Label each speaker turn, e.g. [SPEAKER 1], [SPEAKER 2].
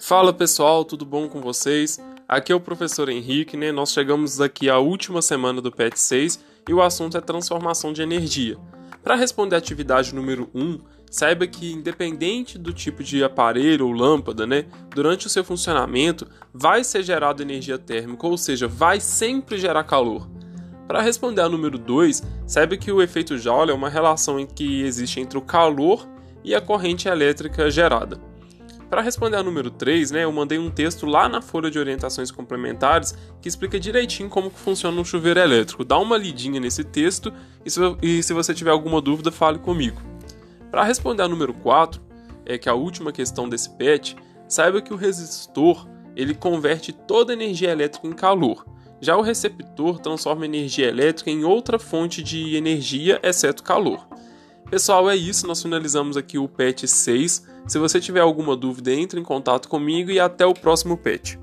[SPEAKER 1] Fala pessoal, tudo bom com vocês? Aqui é o professor Henrique, né? Nós chegamos aqui à última semana do PET 6 e o assunto é transformação de energia. Para responder a atividade número 1, saiba que independente do tipo de aparelho ou lâmpada, né, durante o seu funcionamento vai ser gerada energia térmica, ou seja, vai sempre gerar calor. Para responder a número 2, saiba que o efeito Joule é uma relação em que existe entre o calor e a corrente elétrica gerada. Para responder a número 3, né, eu mandei um texto lá na folha de orientações complementares que explica direitinho como funciona um chuveiro elétrico. Dá uma lidinha nesse texto e se, e se você tiver alguma dúvida, fale comigo. Para responder a número 4, é que a última questão desse PET, saiba que o resistor ele converte toda a energia elétrica em calor. Já o receptor transforma energia elétrica em outra fonte de energia, exceto calor. Pessoal, é isso. Nós finalizamos aqui o PET 6. Se você tiver alguma dúvida, entre em contato comigo e até o próximo PET.